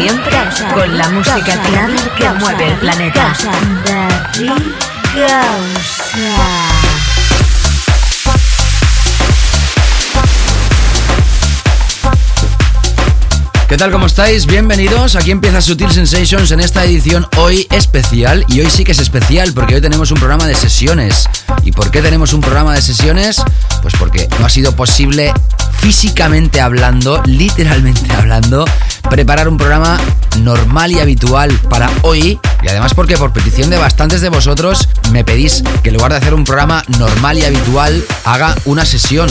Siempre con la música clara que mueve el planeta. ¿Qué tal? ¿Cómo estáis? Bienvenidos. Aquí empieza Sutil Sensations en esta edición hoy especial. Y hoy sí que es especial porque hoy tenemos un programa de sesiones. ¿Y por qué tenemos un programa de sesiones? Pues porque no ha sido posible físicamente hablando, literalmente hablando, preparar un programa normal y habitual para hoy. Y además porque por petición de bastantes de vosotros me pedís que en lugar de hacer un programa normal y habitual, haga una sesión.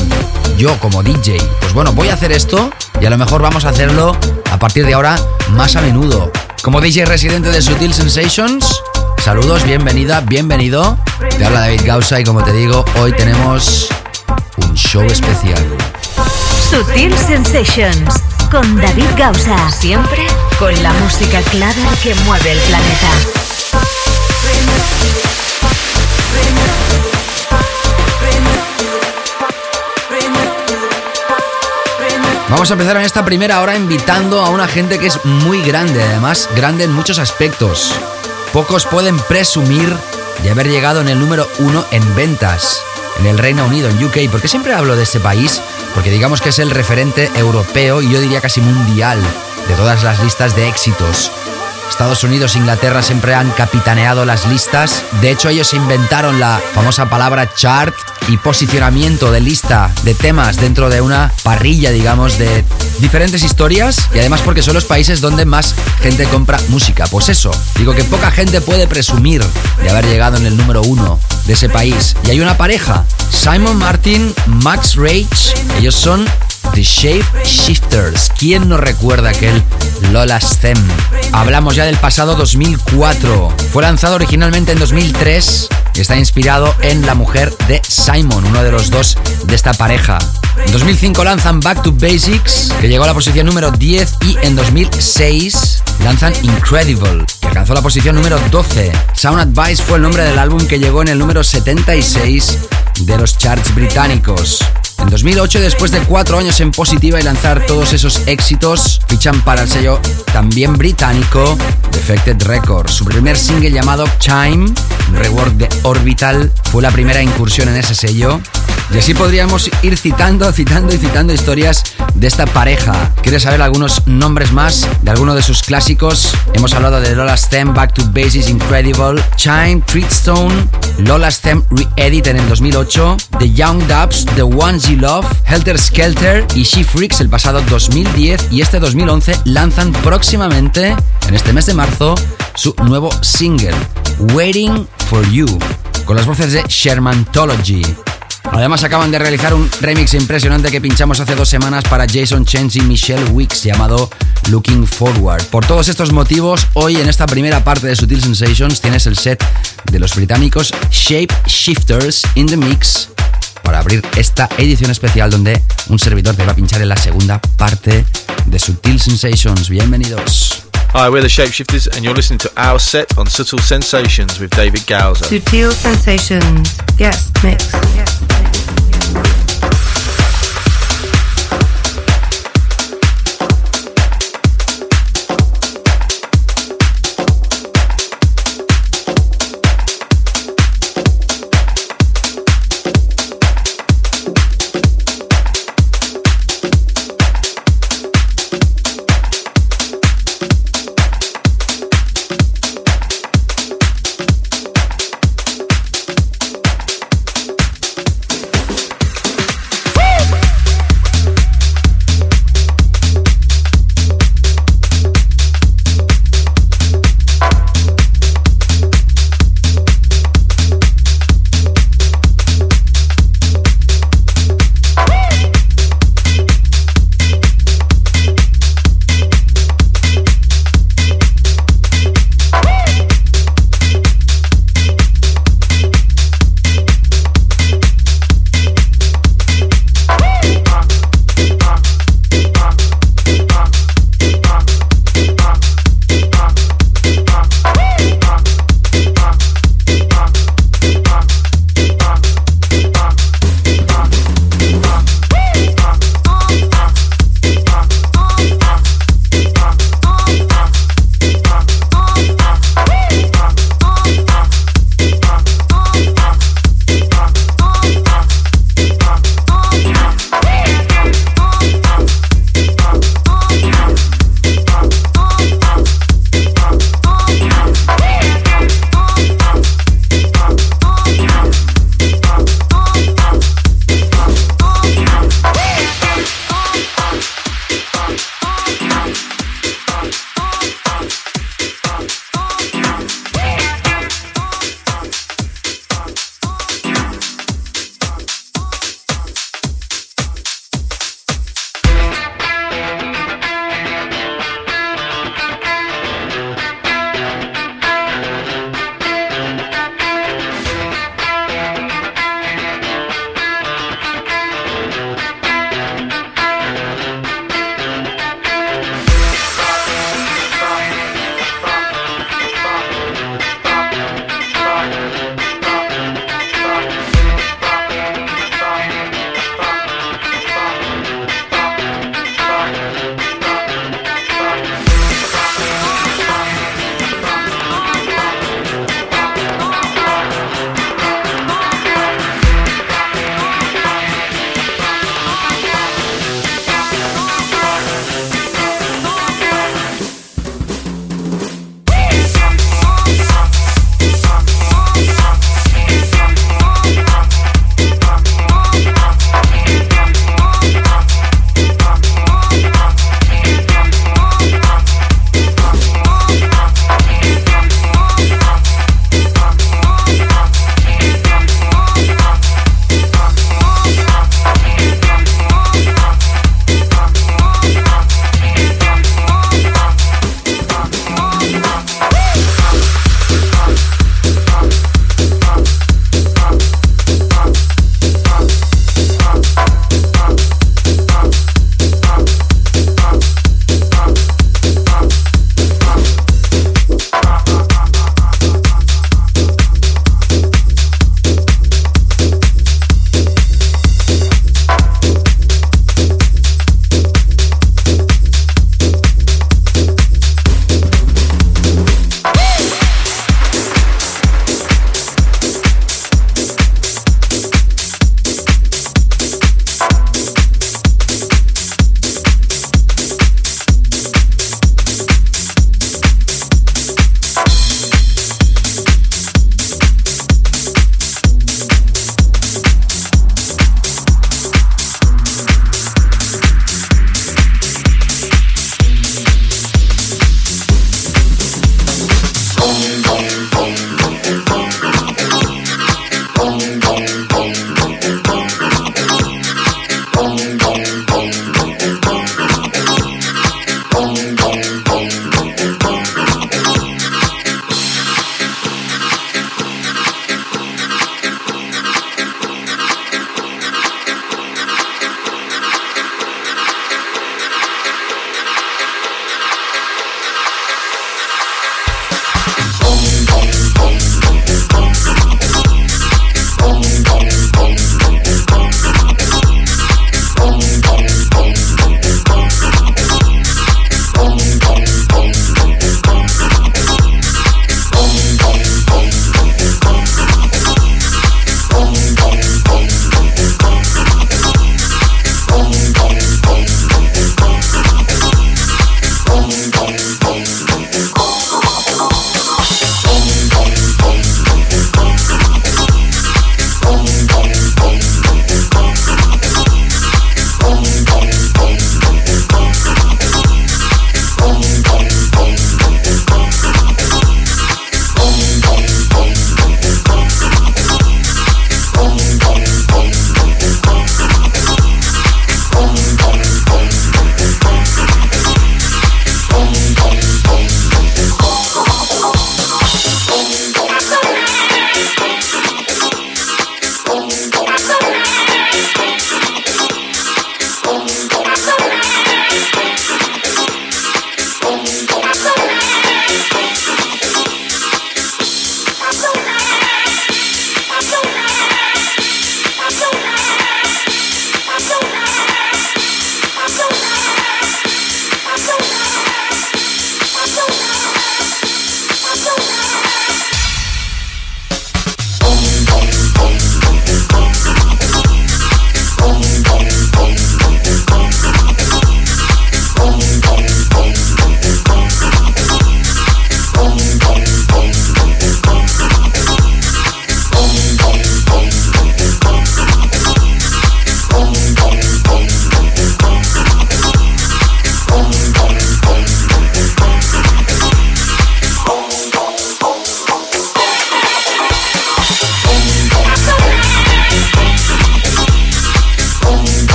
Yo como DJ. Pues bueno, voy a hacer esto y a lo mejor vamos a hacerlo a partir de ahora más a menudo. Como DJ residente de Sutil Sensations, saludos, bienvenida, bienvenido. Te habla David Gausa y como te digo, hoy tenemos un show especial. Sutil Sensations con David Gausa. Siempre con la música clara que mueve el planeta. Vamos a empezar en esta primera hora invitando a una gente que es muy grande, además grande en muchos aspectos. Pocos pueden presumir de haber llegado en el número uno en ventas en el Reino Unido, en UK. ¿Por qué siempre hablo de este país? Porque digamos que es el referente europeo y yo diría casi mundial de todas las listas de éxitos. Estados Unidos e Inglaterra siempre han capitaneado las listas. De hecho, ellos inventaron la famosa palabra chart y posicionamiento de lista de temas dentro de una parrilla, digamos, de diferentes historias. Y además porque son los países donde más gente compra música. Pues eso, digo que poca gente puede presumir de haber llegado en el número uno de ese país. Y hay una pareja, Simon Martin, Max Rage. Ellos son The Shape Shifters. ¿Quién no recuerda aquel Lola Stem? Hablamos ya del pasado 2004. Fue lanzado originalmente en 2003 y está inspirado en la mujer de Simon, uno de los dos de esta pareja. En 2005 lanzan Back to Basics, que llegó a la posición número 10 y en 2006 lanzan Incredible, que alcanzó la posición número 12. Sound Advice fue el nombre del álbum que llegó en el número 76 de los charts británicos. En 2008, después de cuatro años en positiva y lanzar todos esos éxitos, fichan para el sello también británico Defected Records. Su primer single llamado Chime, un rework de Orbital, fue la primera incursión en ese sello. Y así podríamos ir citando, citando y citando historias de esta pareja. ¿Quieres saber algunos nombres más de alguno de sus clásicos? Hemos hablado de Lola Stem, Back to Basics, Incredible, Chime, Treatstone, Lola Stem Re-Edit en el 2008, The Young Dubs, The Ones You Love, Helter Skelter y She Freaks el pasado 2010 y este 2011 lanzan próximamente, en este mes de marzo, su nuevo single, Waiting for You, con las voces de Shermantology. Además acaban de realizar un remix impresionante que pinchamos hace dos semanas para Jason Chance y Michelle Wicks llamado Looking Forward. Por todos estos motivos, hoy en esta primera parte de Sutil Sensations tienes el set de los británicos Shape Shifters in the Mix para abrir esta edición especial donde un servidor te va a pinchar en la segunda parte de Sutil Sensations. Bienvenidos. Hi, we're the Shapeshifters, and you're listening to our set on Subtle Sensations with David Gowser. Sutil Sensations, guest mix. Thank you.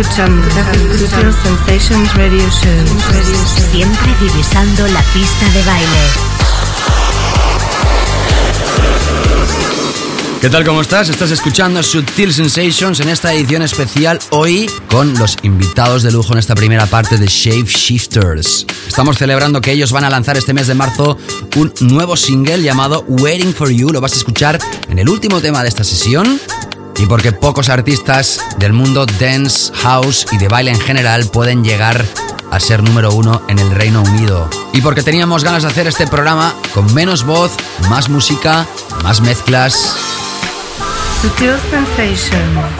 Escuchando Sensations Radio Show. Siempre divisando la pista de baile. ¿Qué tal? ¿Cómo estás? Estás escuchando Sutil Sensations en esta edición especial hoy con los invitados de lujo en esta primera parte de Shape Shifters. Estamos celebrando que ellos van a lanzar este mes de marzo un nuevo single llamado Waiting for You. Lo vas a escuchar en el último tema de esta sesión. Y porque pocos artistas del mundo dance, house y de baile en general pueden llegar a ser número uno en el Reino Unido. Y porque teníamos ganas de hacer este programa con menos voz, más música, más mezclas Sutil Sensations.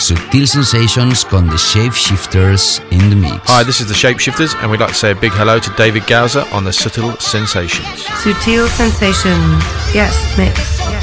Sutil Sensations con The Shapeshifters in the mix. Hi, this is The Shapeshifters, and we'd like to say a big hello to David Gowser on the Subtle Sensations. Sutil Sensations. Yes, mix. Sensations,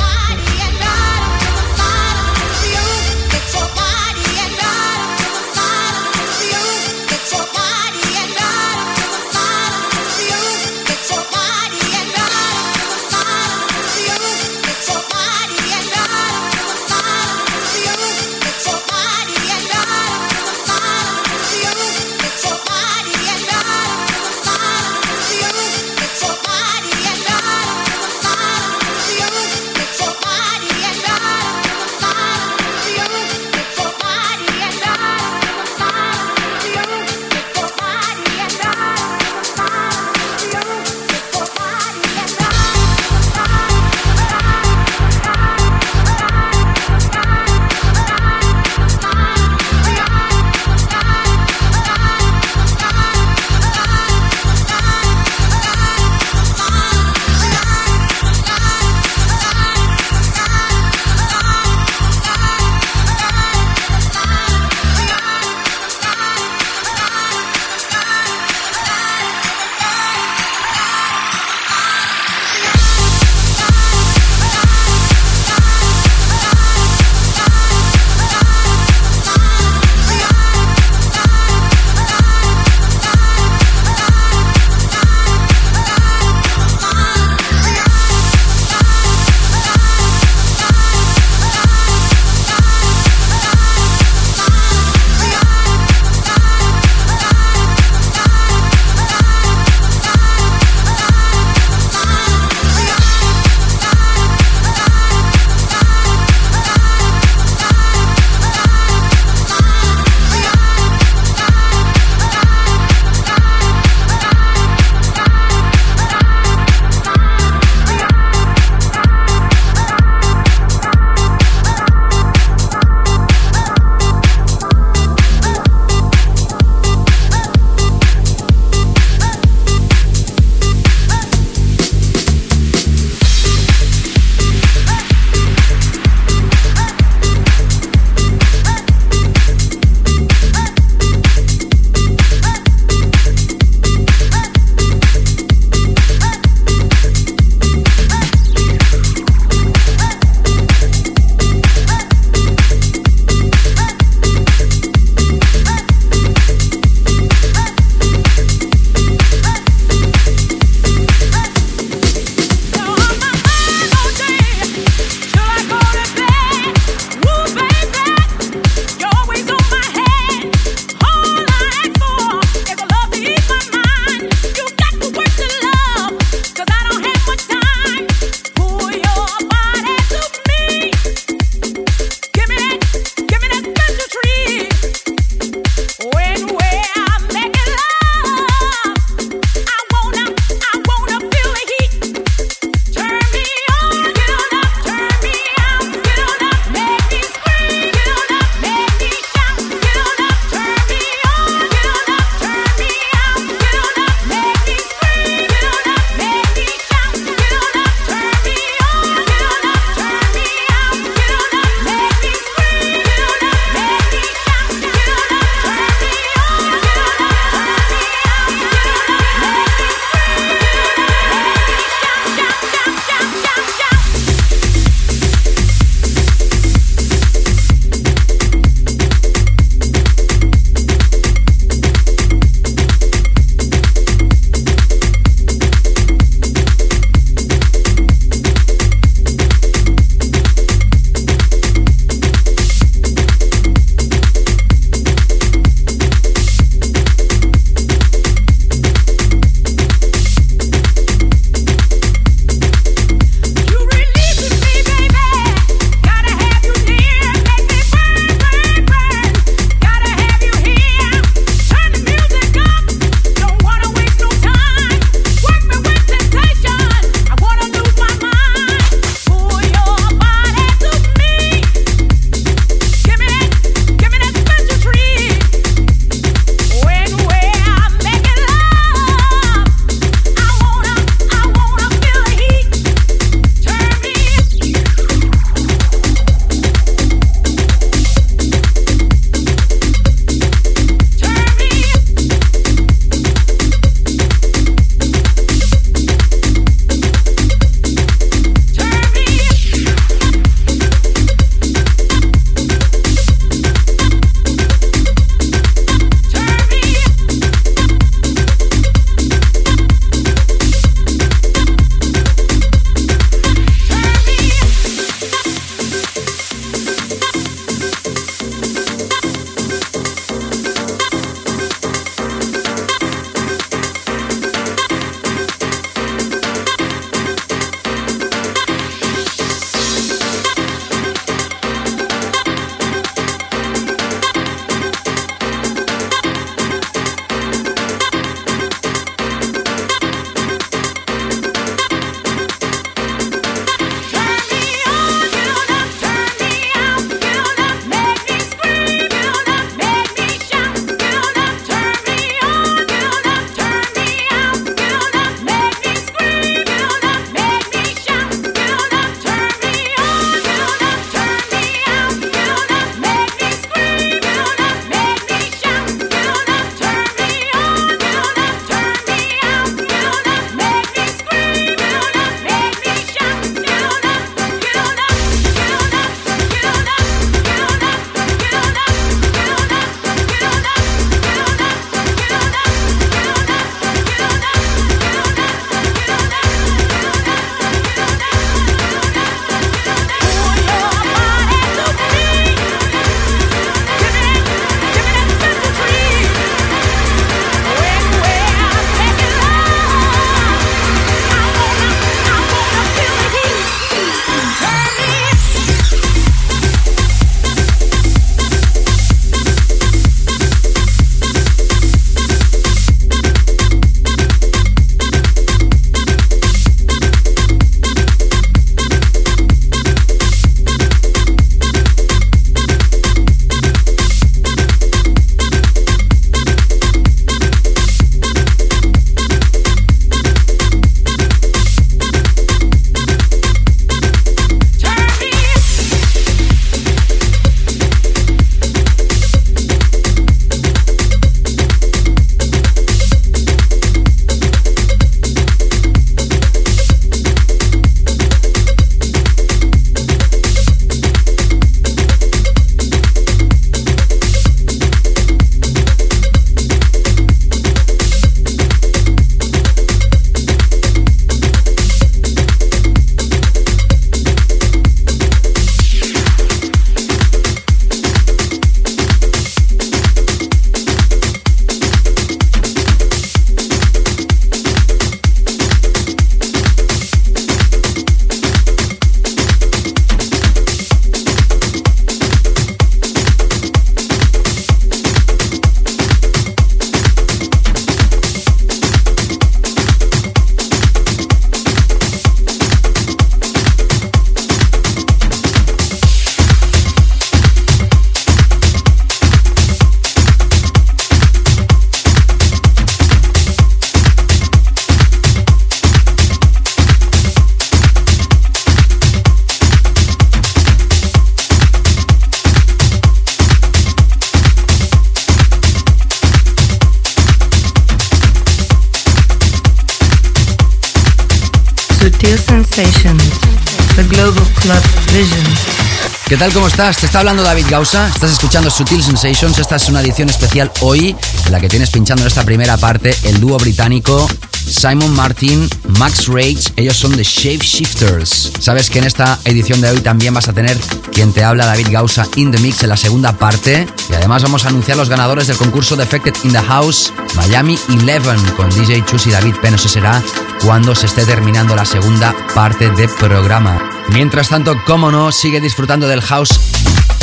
¿Qué tal? ¿Cómo estás? Te está hablando David Gausa. Estás escuchando Sutil Sensations. Esta es una edición especial hoy en la que tienes pinchando en esta primera parte el dúo británico Simon Martin, Max Rage, ellos son The Shape Shifters. Sabes que en esta edición de hoy también vas a tener quien te habla David Gausa in the mix en la segunda parte y además vamos a anunciar los ganadores del concurso Defected in the House Miami 11 con DJ Chus y David Penn. Eso será cuando se esté terminando la segunda parte del programa. Mientras tanto, como no, sigue disfrutando del house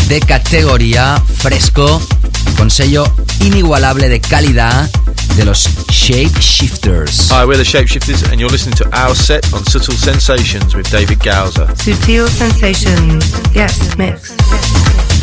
de categoría fresco con sello inigualable de calidad de los Shape Shifters. Hi, we're the Shapeshifters, and you're listening to our set on Subtle Sensations with David Gowser. Subtle Sensations, yes, mix.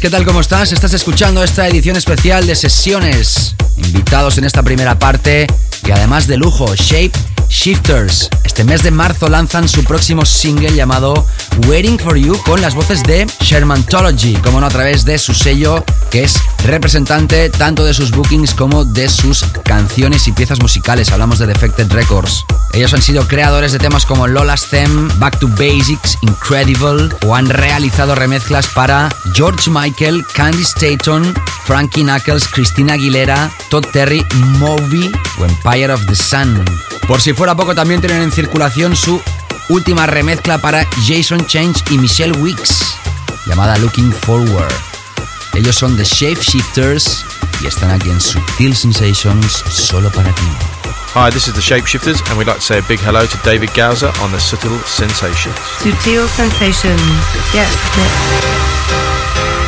¿Qué tal? ¿Cómo estás? Estás escuchando esta edición especial de sesiones. Invitados en esta primera parte y además de lujo, Shape Shifters. Este mes de marzo lanzan su próximo single llamado Waiting for You con las voces de Shermantology, como no a través de su sello que es representante tanto de sus bookings como de sus canciones y piezas musicales. Hablamos de Defected Records. Ellos han sido creadores de temas como Lola's Theme, Back to Basics, Incredible o han realizado remezclas para George Michael, Candy Staton, Frankie Knuckles, Christina Aguilera, Todd Terry, Moby o Empire of the Sun. Por si fuera poco, también tienen en circulación su última remezcla para Jason Change y Michelle Weeks, llamada Looking Forward. Ellos son The Shape Shifters y están aquí en Subtil Sensations solo para ti. Hi, this is the Shapeshifters, and we'd like to say a big hello to David Gowser on the Subtle Sensations. Sutil Sensations. Yes, mix.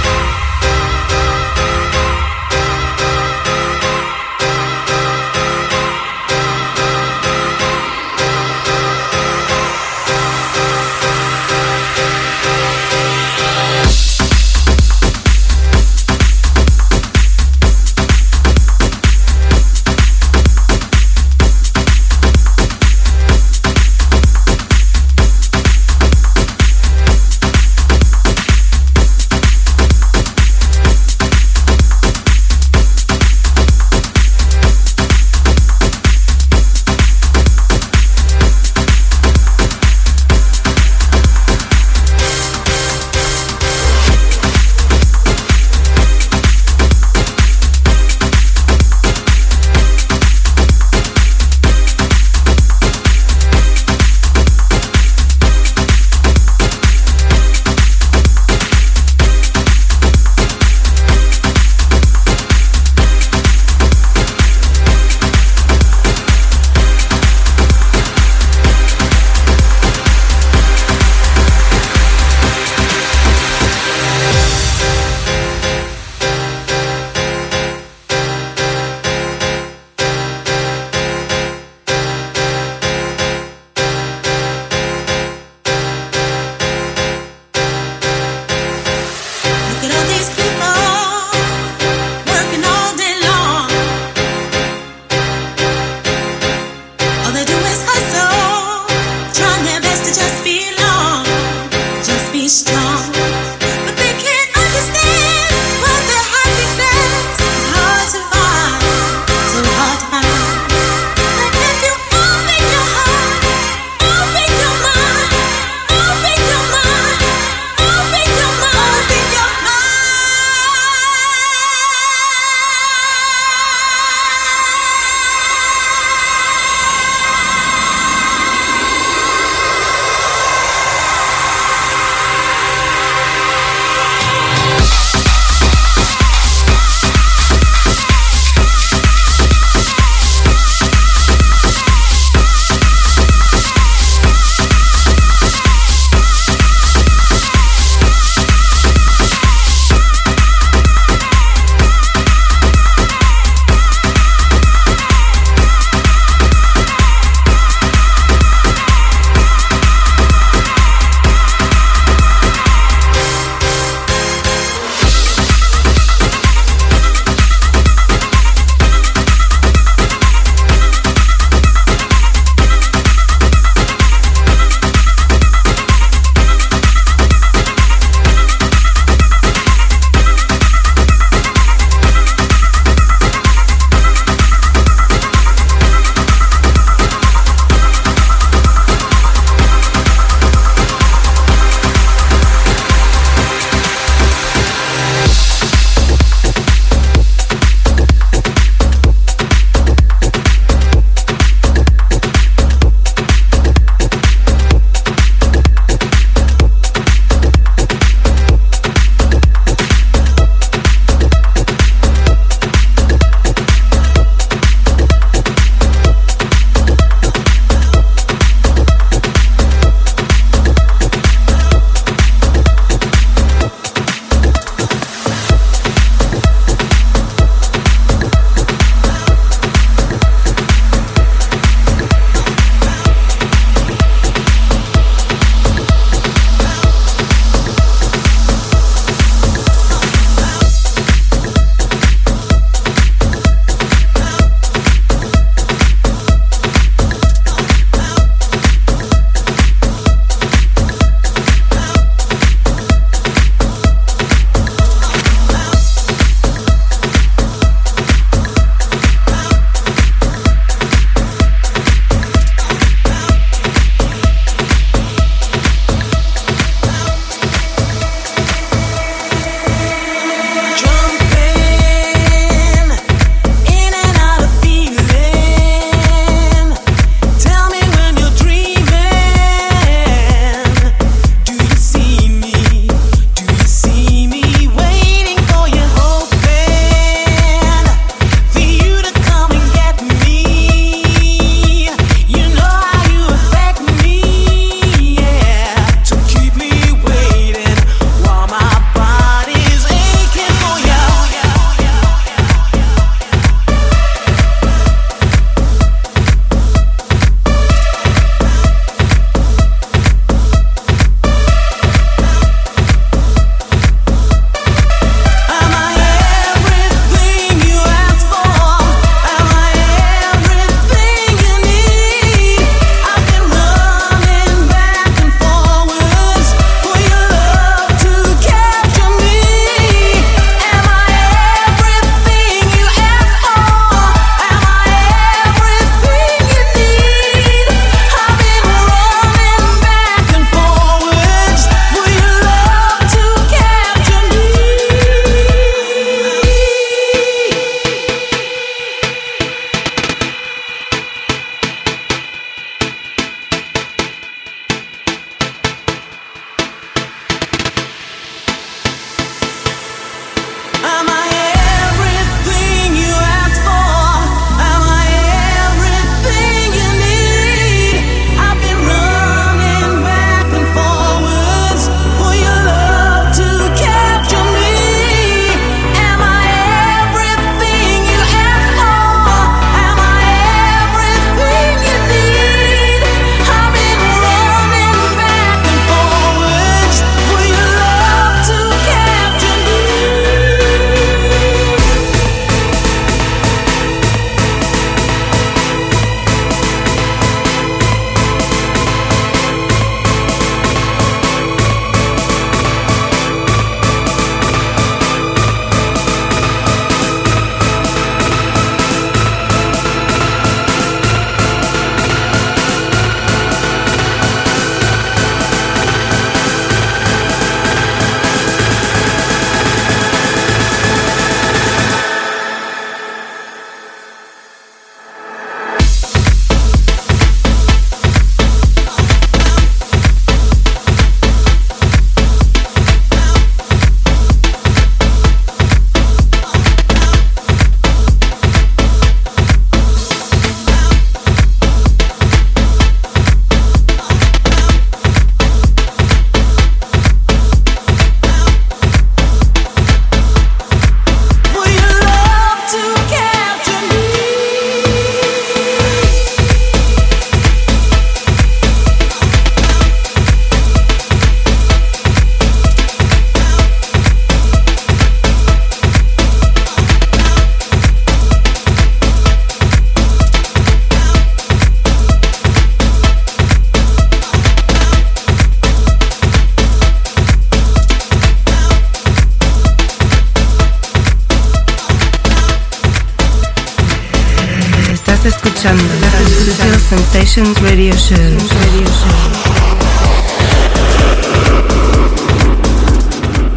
Radio Show. Radio Show.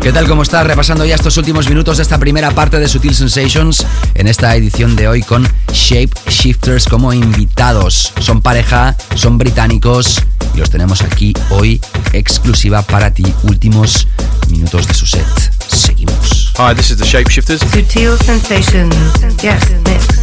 ¿Qué tal? ¿Cómo estás? Repasando ya estos últimos minutos de esta primera parte de Sutil Sensations en esta edición de hoy con Shape Shifters como invitados. Son pareja, son británicos y los tenemos aquí hoy exclusiva para ti. Últimos minutos de su set. Seguimos. Hi, this is the Shapeshifters. Sutil Sensations. Yes, mix.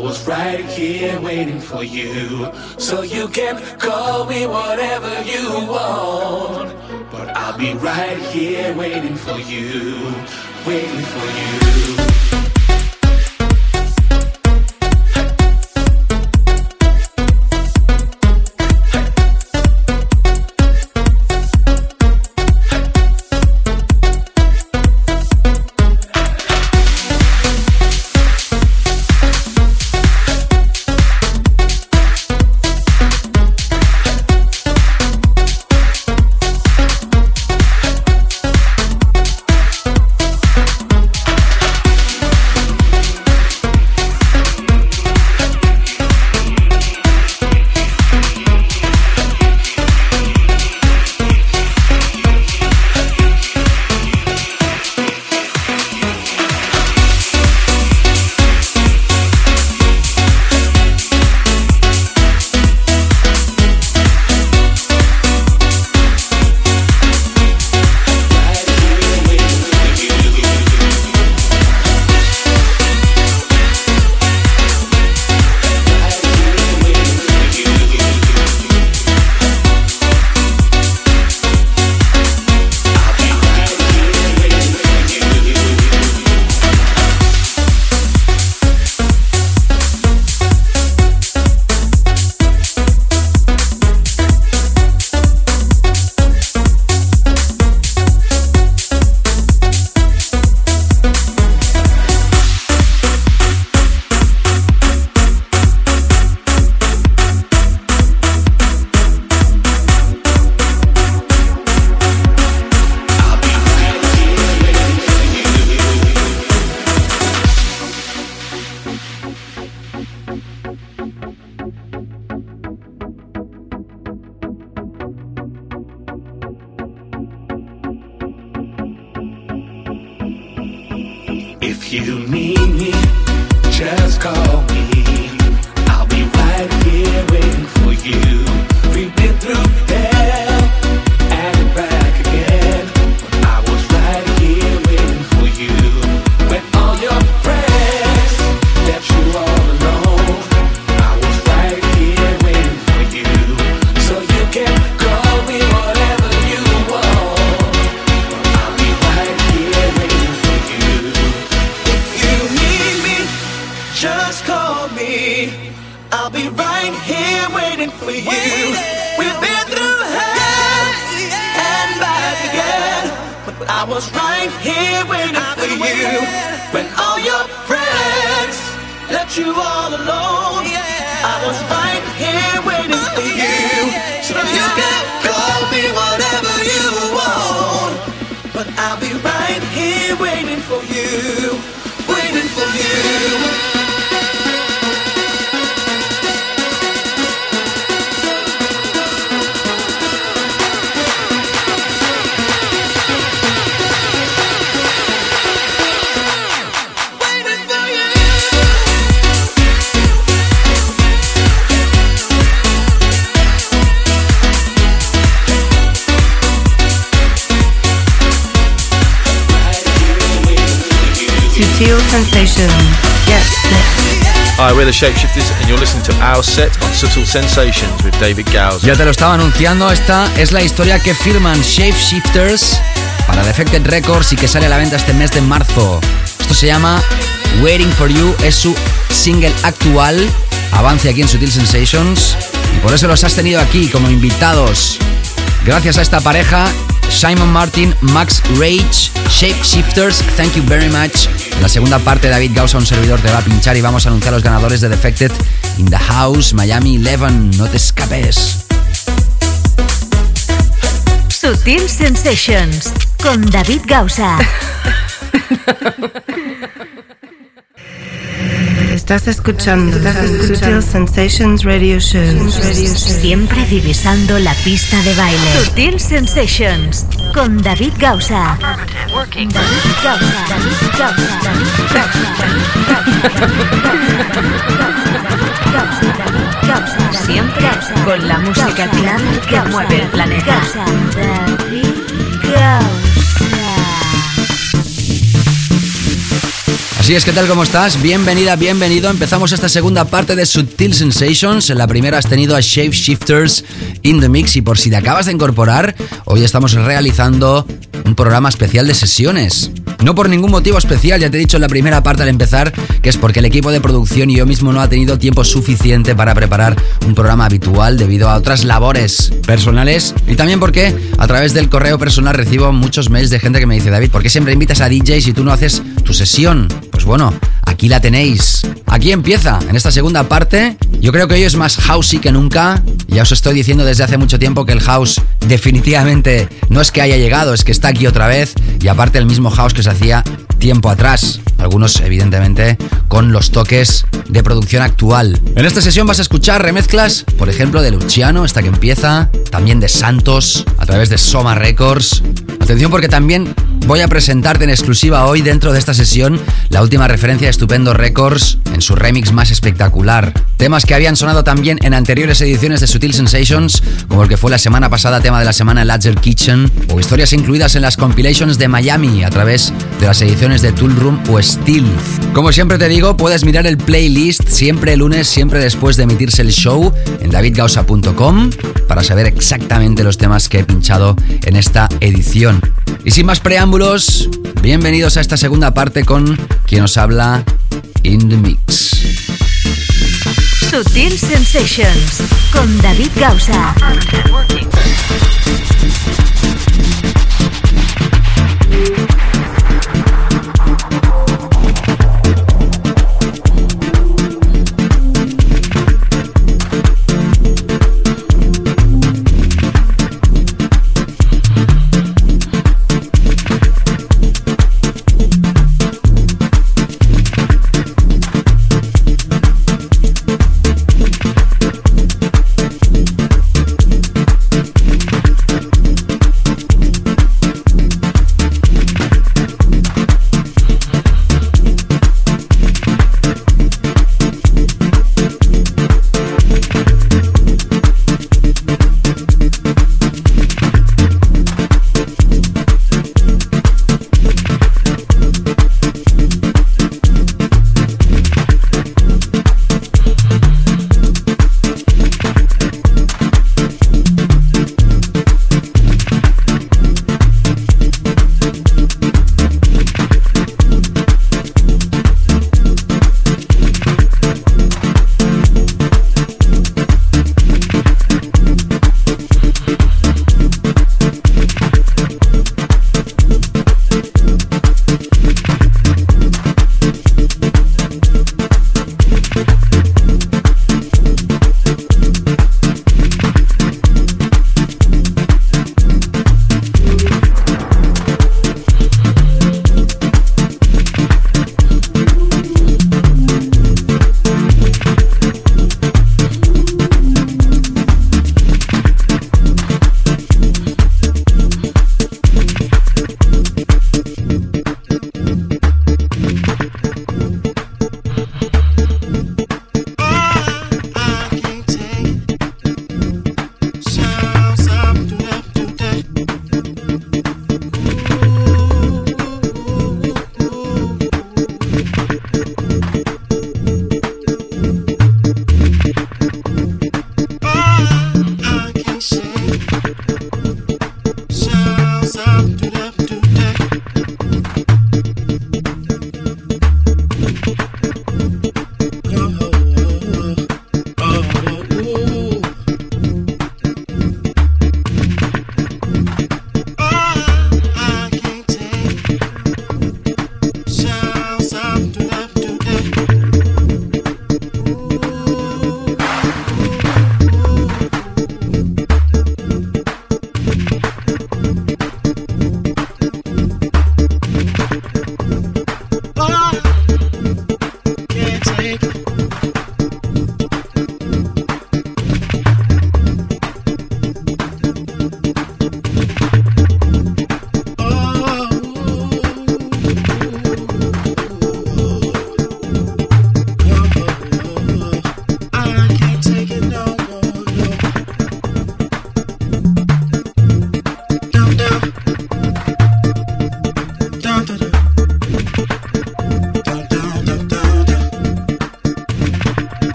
Was right here waiting for you. So you can call me whatever you want, but I'll be right here waiting for you, waiting for you. Our set on Subtle Sensations with David Gowser. Ya te lo estaba anunciando, esta es la historia que firman Shapeshifters para Defected Records y que sale a la venta este mes de marzo. Esto se llama Waiting for You, es su single actual, avance aquí en Sutil Sensations y por eso los has tenido aquí como invitados. Gracias a esta pareja, Simon Martin, Max Rage, Shapeshifters, thank you very much. En la segunda parte, David Gausa, un servidor, te va a pinchar y vamos a anunciar los ganadores de Defected in the House, Miami 11. No te escapes. Sutil Sensations con David Gausa. Estás escuchando Sutil Sensations Radio Show. Siempre divisando la pista de baile. Sutil Sensations con David Gausa. David Gausa. David Gausa. David Gausa. Siempre con la música clara que mueve el planeta. Así es, ¿qué tal? ¿Cómo estás? Bienvenida, bienvenido. Empezamos esta segunda parte de Subtil Sensations. En la primera has tenido a Shape Shifters in the Mix y por si te acabas de incorporar, hoy estamos realizando un programa especial de sesiones. No por ningún motivo especial, ya te he dicho en la primera parte al empezar, que es porque el equipo de producción y yo mismo no ha tenido tiempo suficiente para preparar un programa habitual debido a otras labores personales y también porque a través del correo personal recibo muchos mails de gente que me dice, David, ¿por qué siempre invitas a DJs y tú no haces tu sesión? Pues bueno, aquí la tenéis. Aquí empieza, en esta segunda parte. Yo creo que hoy es más housey que nunca. Ya os estoy diciendo desde hace mucho tiempo que el house definitivamente no es que haya llegado, es que está aquí otra vez. Y aparte el mismo house que se hacía tiempo atrás. Algunos, evidentemente, con los toques de producción actual. En esta sesión vas a escuchar remezclas, por ejemplo, de Luciano, esta que empieza, también de Santos, a través de Soma Records. Atención porque también voy a presentarte en exclusiva hoy dentro de esta sesión la última referencia de Estupendo Records en su remix más espectacular. Temas que habían sonado también en anteriores ediciones de Sutil Sensations, como el que fue la semana pasada tema de la semana Ladger Kitchen, o historias incluidas en las compilations de Miami a través de las ediciones de Tool Room o Steel. Como siempre te digo, puedes mirar el playlist siempre lunes, siempre después de emitirse el show en davidgausa.com para saber exactamente los temas que he pinchado en esta edición. Y sin más preámbulos, bienvenidos a esta segunda parte con quien os habla In the Mix. Sutil Sensations con David Gausa.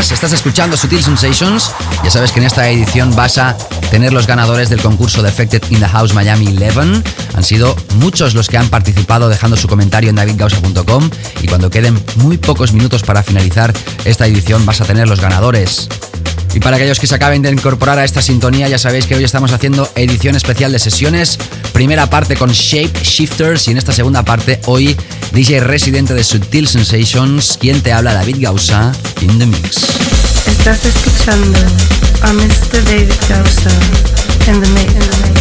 Estás? Escuchando Sutil Sensations. Ya sabes que en esta edición vas a tener los ganadores del concurso de Affected in the House Miami 11. Han sido muchos los que han participado dejando su comentario en davidgausa.com y cuando queden muy pocos minutos para finalizar esta edición vas a tener los ganadores. Y para aquellos que se acaben de incorporar a esta sintonía, ya sabéis que hoy estamos haciendo edición especial de sesiones. Primera parte con Shape Shifters y en esta segunda parte hoy DJ residente de Subtil Sensations, quien te habla David Gausa the mix. Estás escuchando a Mr. David Gausa. In the mix.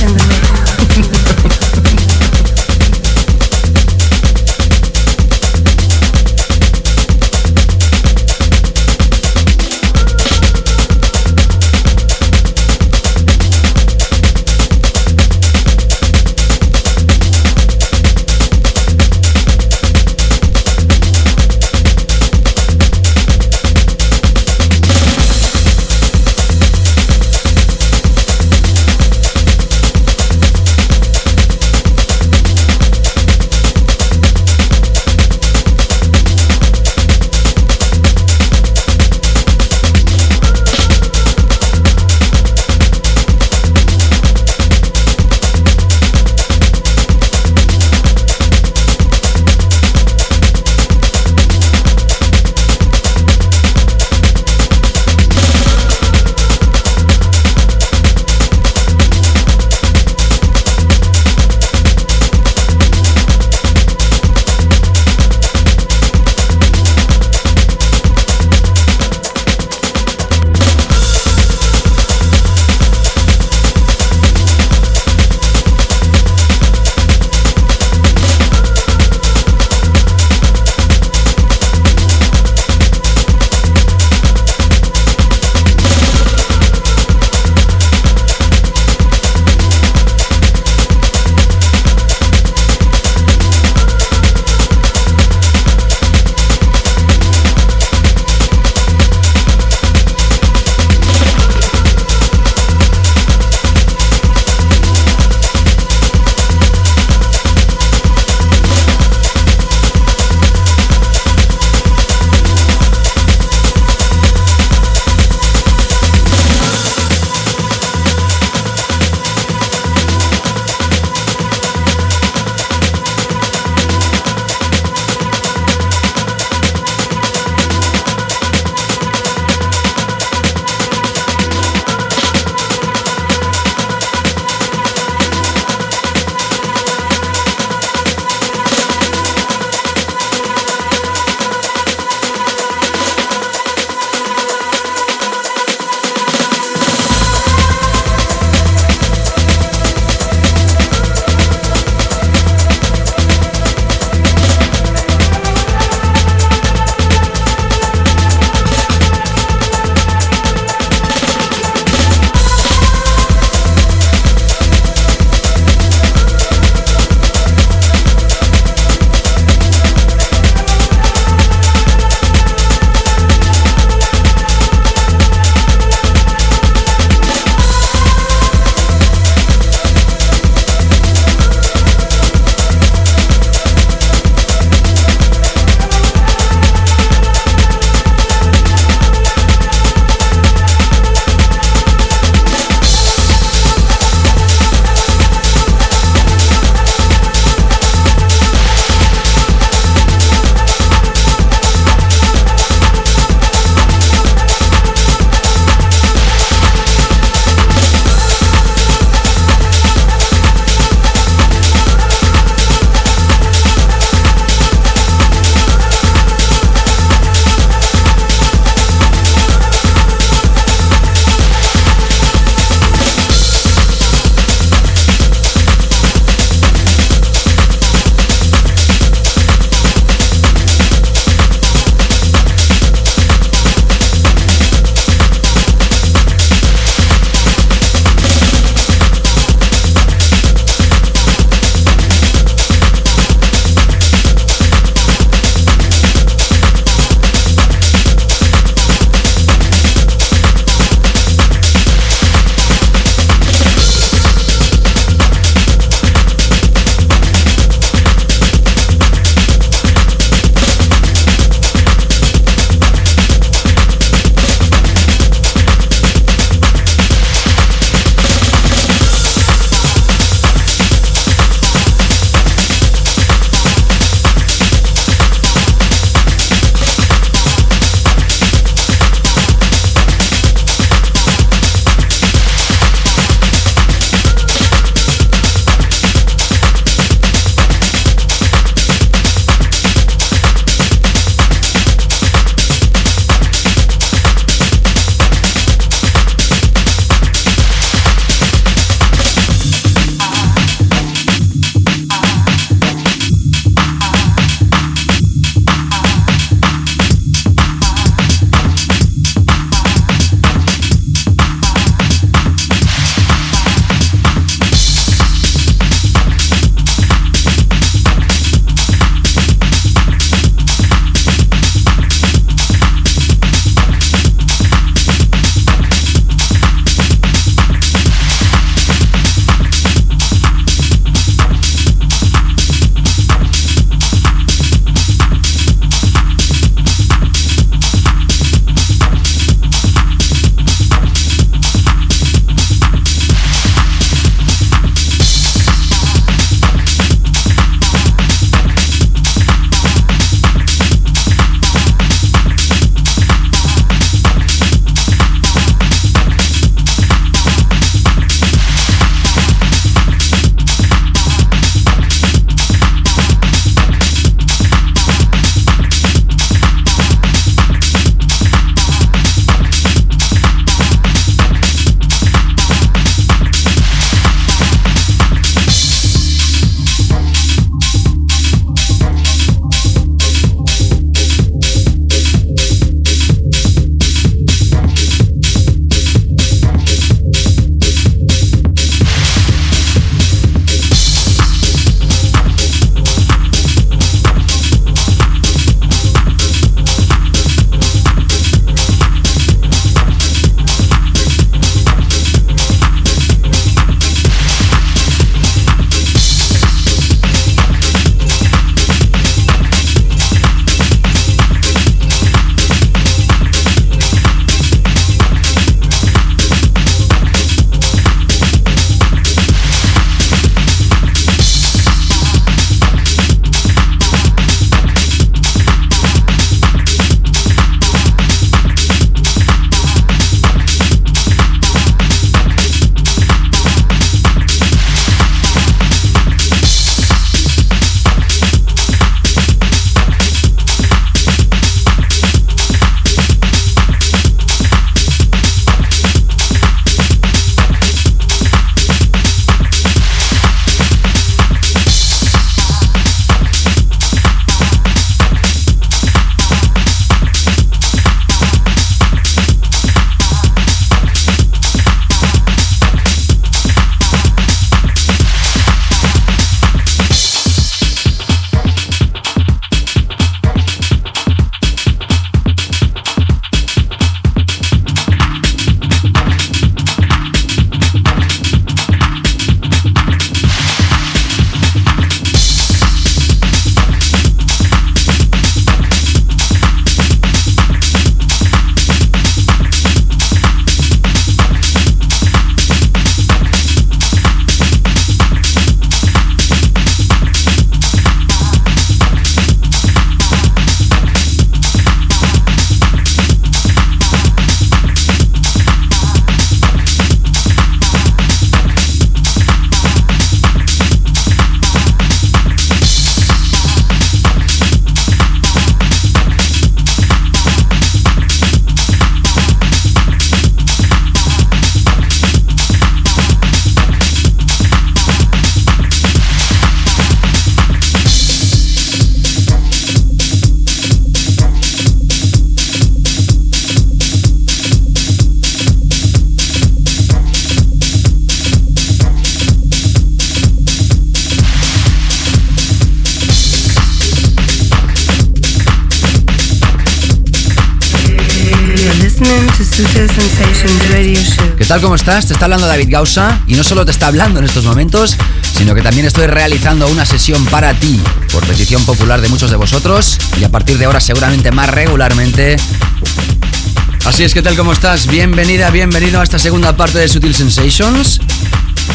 Tal? ¿Cómo estás? Te está hablando David Gausa y no solo te está hablando en estos momentos, sino que también estoy realizando una sesión para ti por petición popular de muchos de vosotros y a partir de ahora seguramente más regularmente. Así es, ¿qué tal? ¿Cómo estás? Bienvenida, bienvenido a esta segunda parte de Sutil Sensations.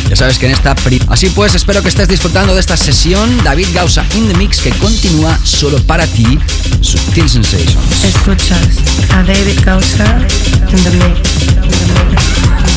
Ya sabes que en esta... Así pues, espero que estés disfrutando de esta sesión David Gausa in the Mix que continúa solo para ti, Sutil Sensations. Escuchas a David Gausa in the Mix.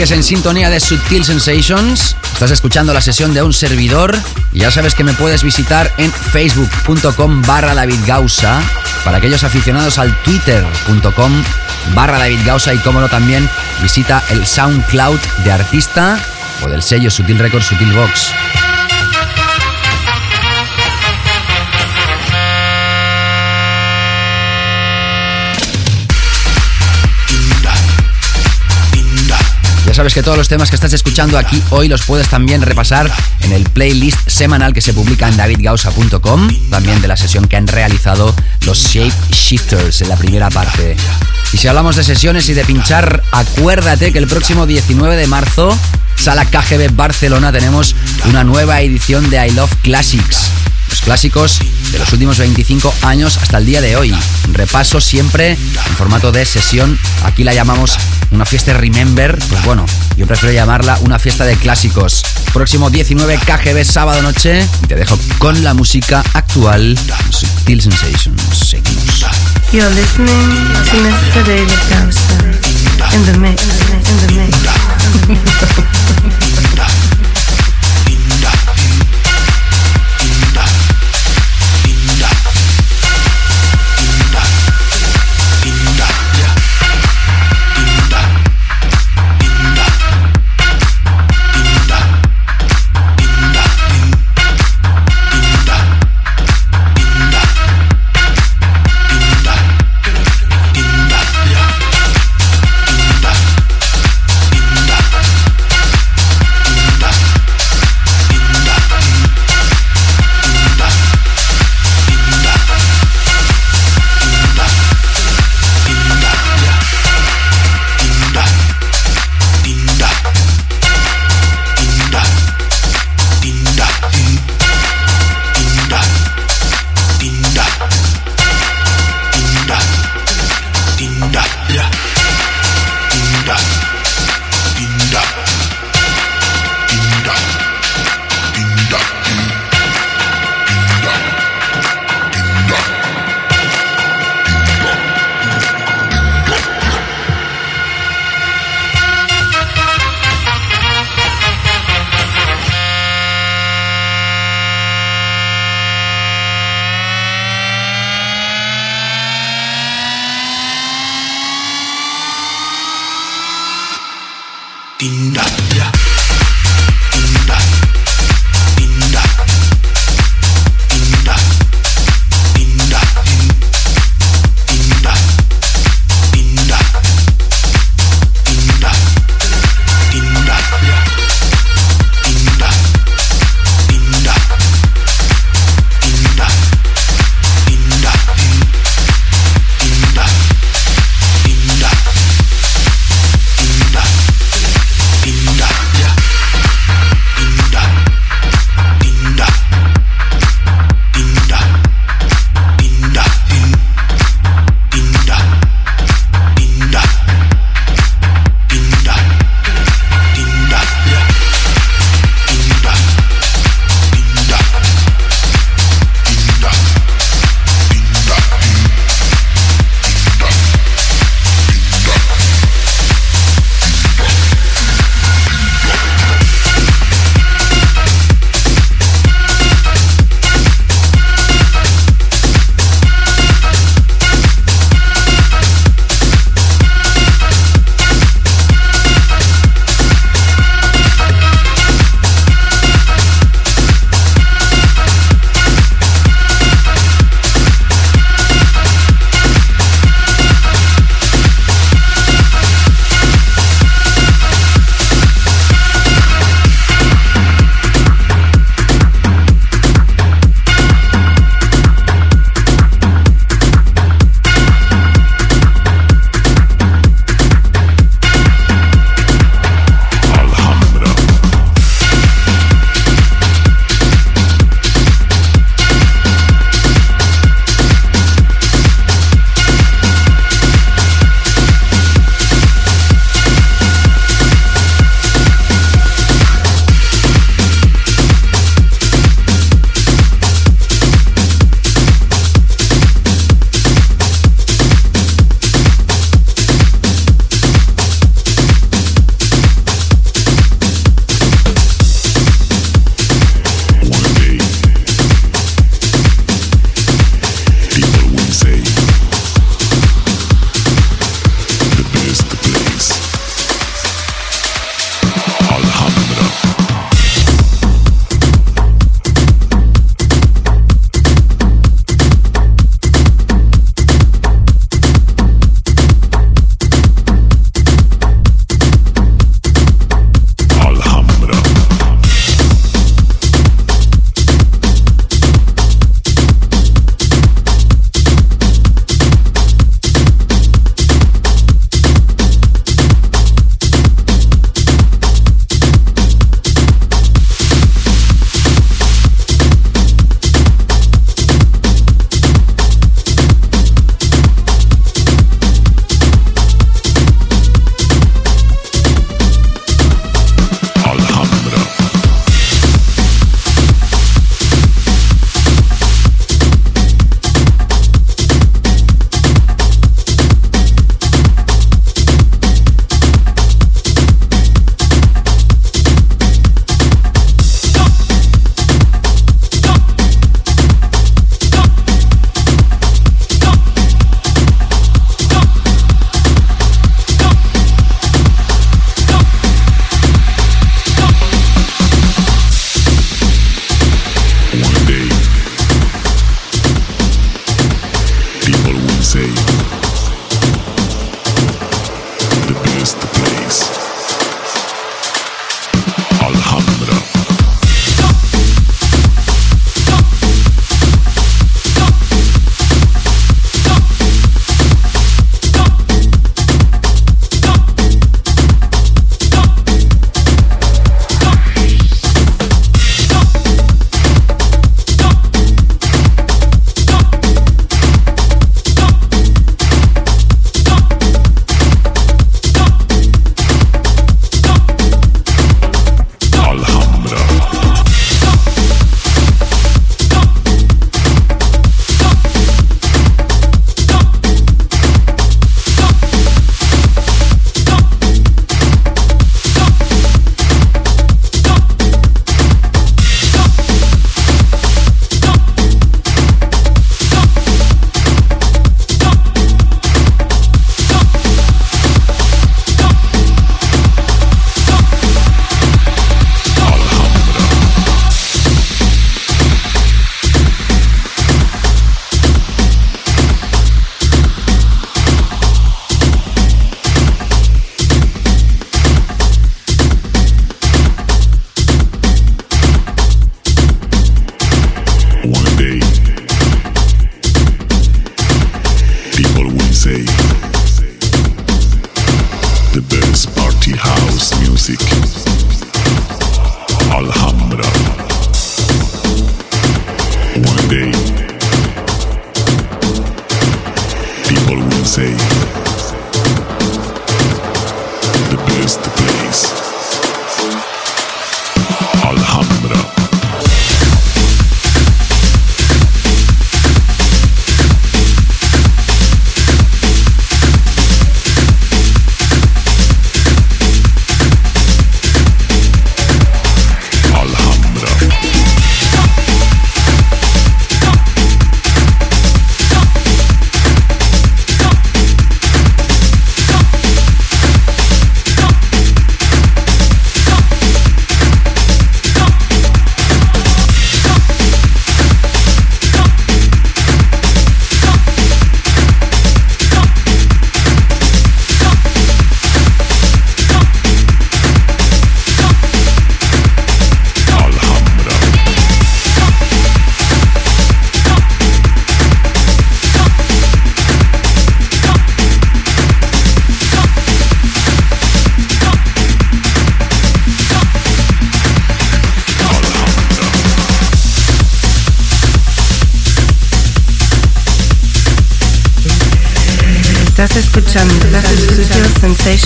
Sigues en sintonía de Subtil Sensations. Estás escuchando la sesión de un servidor. Y ya sabes que me puedes visitar en facebook.com barra David Gausa. Para aquellos aficionados al twitter.com barra David Gausa. Y como no también visita el SoundCloud de artista o del sello Sutil Records Sutil Box. Sabes que todos los temas que estás escuchando aquí hoy los puedes también repasar en el playlist semanal que se publica en davidgausa.com, también de la sesión que han realizado los Shape Shifters en la primera parte. Y si hablamos de sesiones y de pinchar, acuérdate que el próximo 19 de marzo, Sala KGB Barcelona, tenemos una nueva edición de I Love Classics clásicos de los últimos 25 años hasta el día de hoy. Repaso siempre en formato de sesión. Aquí la llamamos una fiesta Remember. Pues bueno, yo prefiero llamarla una fiesta de clásicos. Próximo 19 KGB sábado noche. Y te dejo con la música actual. Subtil Sensations. Seguimos.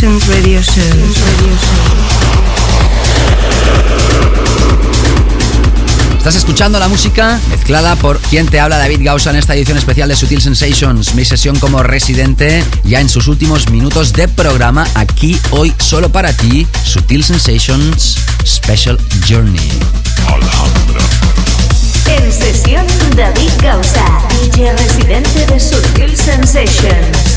Radio Show. Estás escuchando la música mezclada por quien te habla David Gausa en esta edición especial de Sutil Sensations, mi sesión como residente ya en sus últimos minutos de programa aquí hoy solo para ti, Sutil Sensations Special Journey. En sesión David Gausa, DJ residente de Sutil Sensations.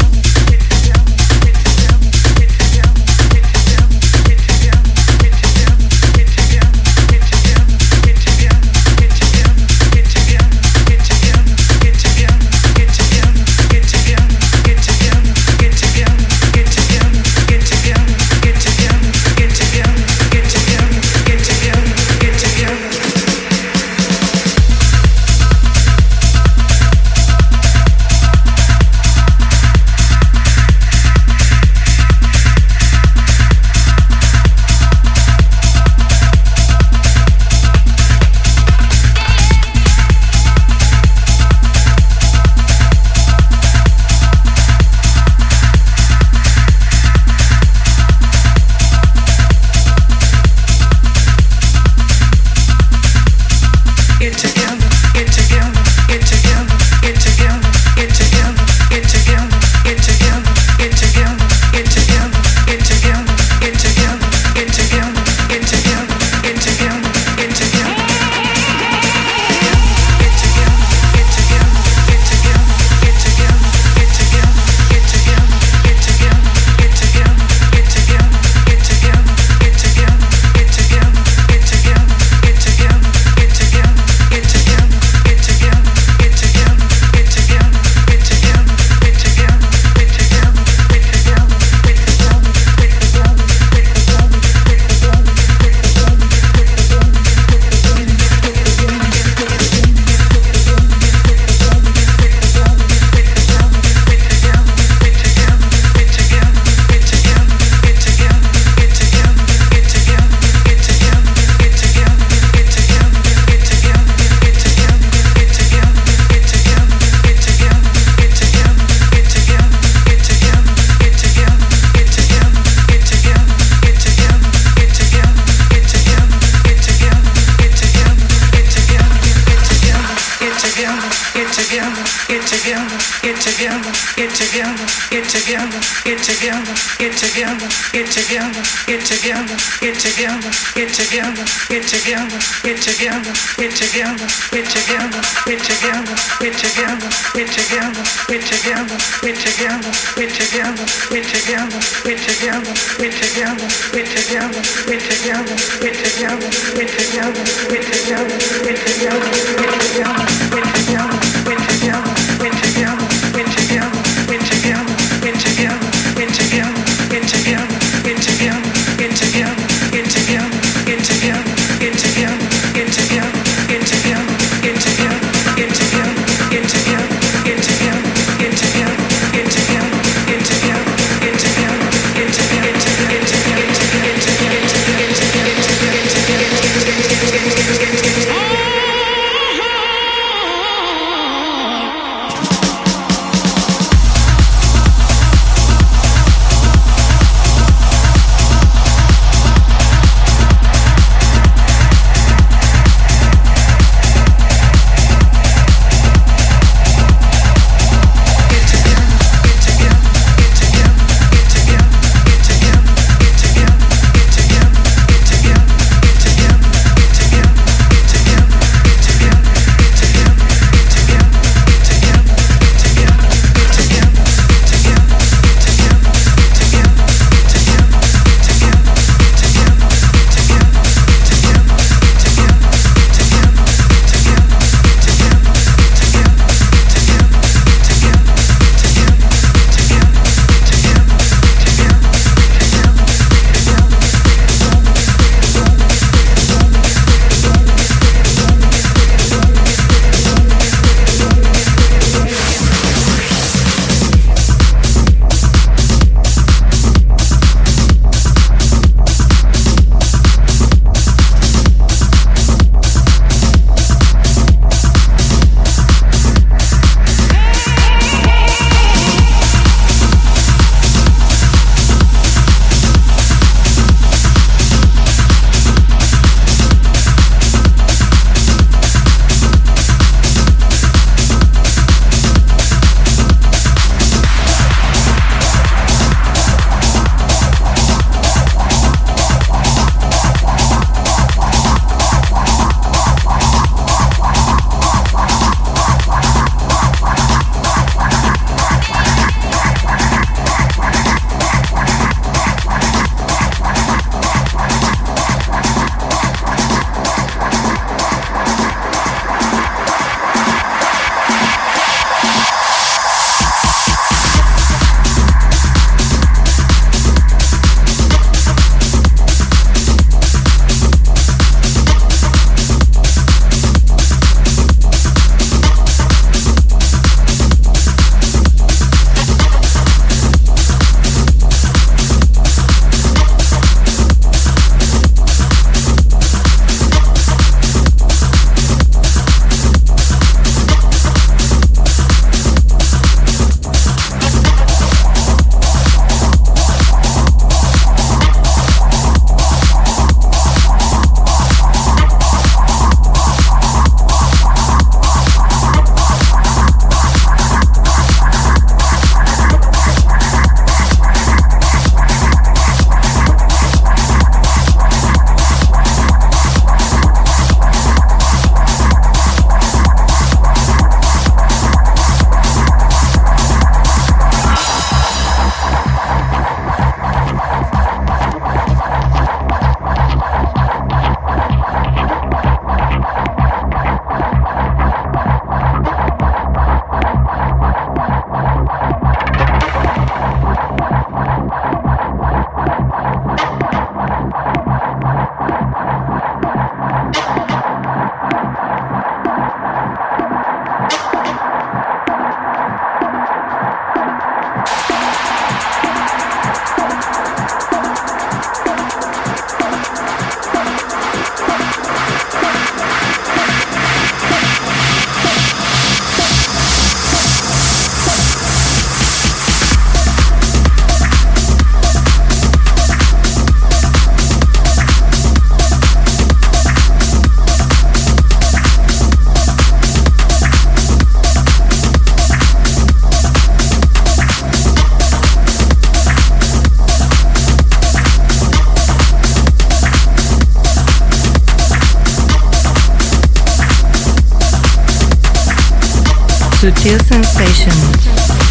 Sutil Sensations,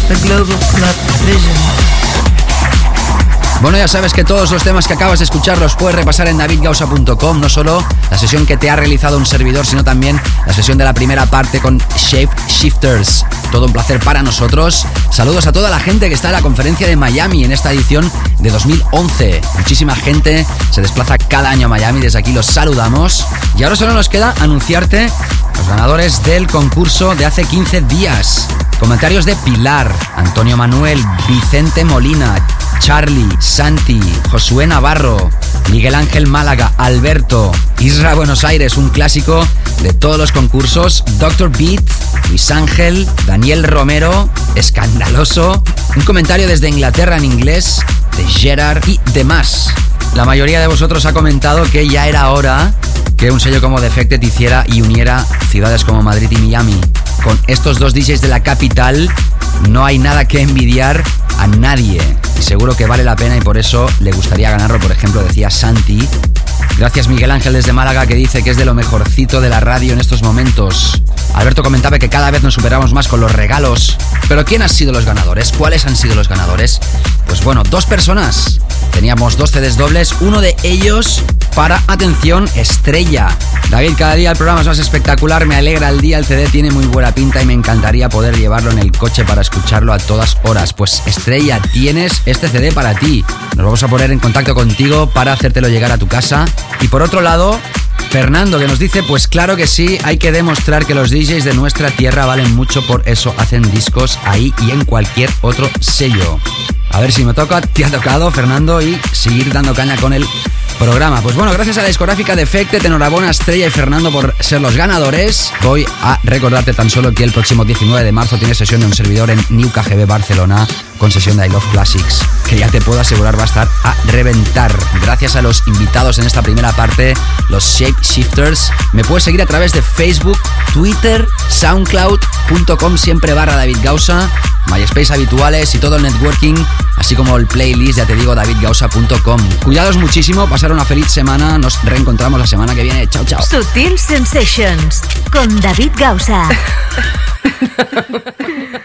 the Global Club Vision. Bueno, ya sabes que todos los temas que acabas de escuchar los puedes repasar en davidgausa.com, no solo la sesión que te ha realizado un servidor, sino también la sesión de la primera parte con Shape Shifters. Todo un placer para nosotros. Saludos a toda la gente que está en la conferencia de Miami en esta edición de 2011. Muchísima gente se desplaza cada año a Miami, desde aquí los saludamos. Y ahora solo nos queda anunciarte los ganadores del concurso de hace 15 días. Comentarios de Pilar, Antonio Manuel, Vicente Molina, Charlie, Santi, Josué Navarro, Miguel Ángel Málaga, Alberto, Isra Buenos Aires, un clásico de todos los concursos, Dr. Beat, Luis Ángel, Daniel Romero, Escandaloso, un comentario desde Inglaterra en inglés, de Gerard y demás. La mayoría de vosotros ha comentado que ya era hora que un sello como Defected hiciera y uniera ciudades como Madrid y Miami. Con estos dos DJs de la capital no hay nada que envidiar a nadie. Y seguro que vale la pena y por eso le gustaría ganarlo, por ejemplo, decía Santi. Gracias Miguel Ángel desde Málaga que dice que es de lo mejorcito de la radio en estos momentos. Alberto comentaba que cada vez nos superamos más con los regalos. Pero ¿quién han sido los ganadores? ¿Cuáles han sido los ganadores? Pues bueno, dos personas. Teníamos dos CDs dobles, uno de ellos para, atención, estrella. David, cada día el programa es más espectacular, me alegra el día, el CD tiene muy buena pinta y me encantaría poder llevarlo en el coche para escucharlo a todas horas. Pues estrella, tienes este CD para ti. Nos vamos a poner en contacto contigo para hacértelo llegar a tu casa. Y por otro lado, Fernando que nos dice, pues claro que sí, hay que demostrar que los DJs de nuestra tierra valen mucho, por eso hacen discos ahí y en cualquier otro sello. A ver si me toca, te ha tocado Fernando y seguir dando caña con el programa. Pues bueno, gracias a la discográfica Defected, enhorabuena Estrella y Fernando por ser los ganadores. Voy a recordarte tan solo que el próximo 19 de marzo tiene sesión de un servidor en New KGB Barcelona con sesión de I Love Classics, que ya te puedo asegurar va a estar a reventar. Gracias a los invitados en esta primera parte, los Shape Shifters. Me puedes seguir a través de Facebook, Twitter, SoundCloud.com siempre barra David Gausa, MySpace habituales y todo el networking, así como el playlist, ya te digo, davidgausa.com. Cuidados muchísimo, pasar una feliz semana, nos reencontramos la semana que viene. Chao, chao. Sutil Sensations con David Gausa.